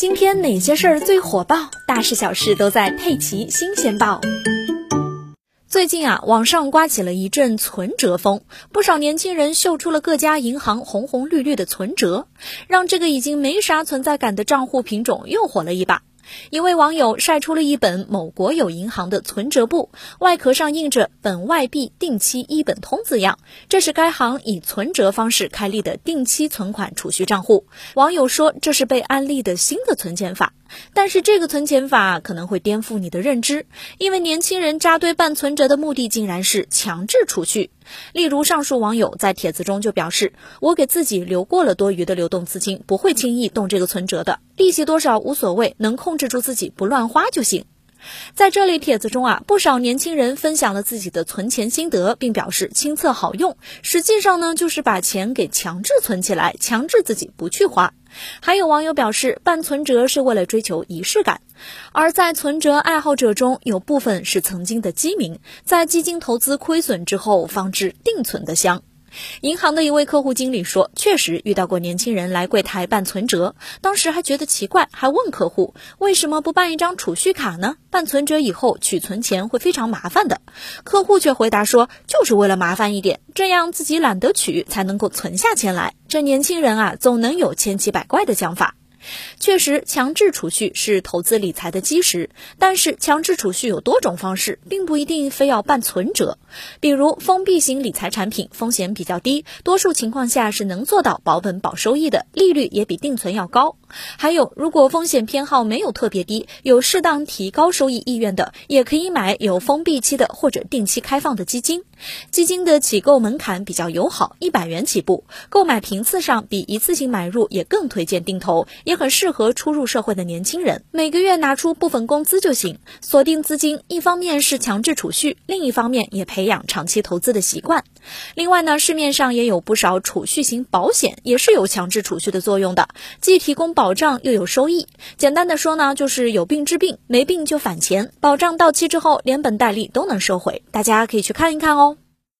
今天哪些事儿最火爆？大事小事都在《佩奇新鲜报》。最近啊，网上刮起了一阵存折风，不少年轻人秀出了各家银行红红绿绿的存折，让这个已经没啥存在感的账户品种又火了一把。一位网友晒出了一本某国有银行的存折簿，外壳上印着“本外币定期一本通”字样，这是该行以存折方式开立的定期存款储蓄账户。网友说，这是被安利的新的存钱法。但是这个存钱法可能会颠覆你的认知，因为年轻人扎堆办存折的目的竟然是强制储蓄。例如，上述网友在帖子中就表示：“我给自己留过了多余的流动资金，不会轻易动这个存折的，利息多少无所谓，能控制住自己不乱花就行。”在这类帖子中啊，不少年轻人分享了自己的存钱心得，并表示亲测好用。实际上呢，就是把钱给强制存起来，强制自己不去花。还有网友表示，办存折是为了追求仪式感，而在存折爱好者中有部分是曾经的基民，在基金投资亏损之后放置定存的箱。银行的一位客户经理说，确实遇到过年轻人来柜台办存折，当时还觉得奇怪，还问客户为什么不办一张储蓄卡呢？办存折以后取存钱会非常麻烦的。客户却回答说，就是为了麻烦一点，这样自己懒得取，才能够存下钱来。这年轻人啊，总能有千奇百怪的想法。确实，强制储蓄是投资理财的基石。但是，强制储蓄有多种方式，并不一定非要办存折。比如，封闭型理财产品风险比较低，多数情况下是能做到保本保收益的，利率也比定存要高。还有，如果风险偏好没有特别低，有适当提高收益意愿的，也可以买有封闭期的或者定期开放的基金。基金的起购门槛比较友好，一百元起步，购买频次上比一次性买入也更推荐定投。也很适合初入社会的年轻人，每个月拿出部分工资就行，锁定资金，一方面是强制储蓄，另一方面也培养长期投资的习惯。另外呢，市面上也有不少储蓄型保险，也是有强制储蓄的作用的，既提供保障又有收益。简单的说呢，就是有病治病，没病就返钱，保障到期之后连本带利都能收回，大家可以去看一看哦。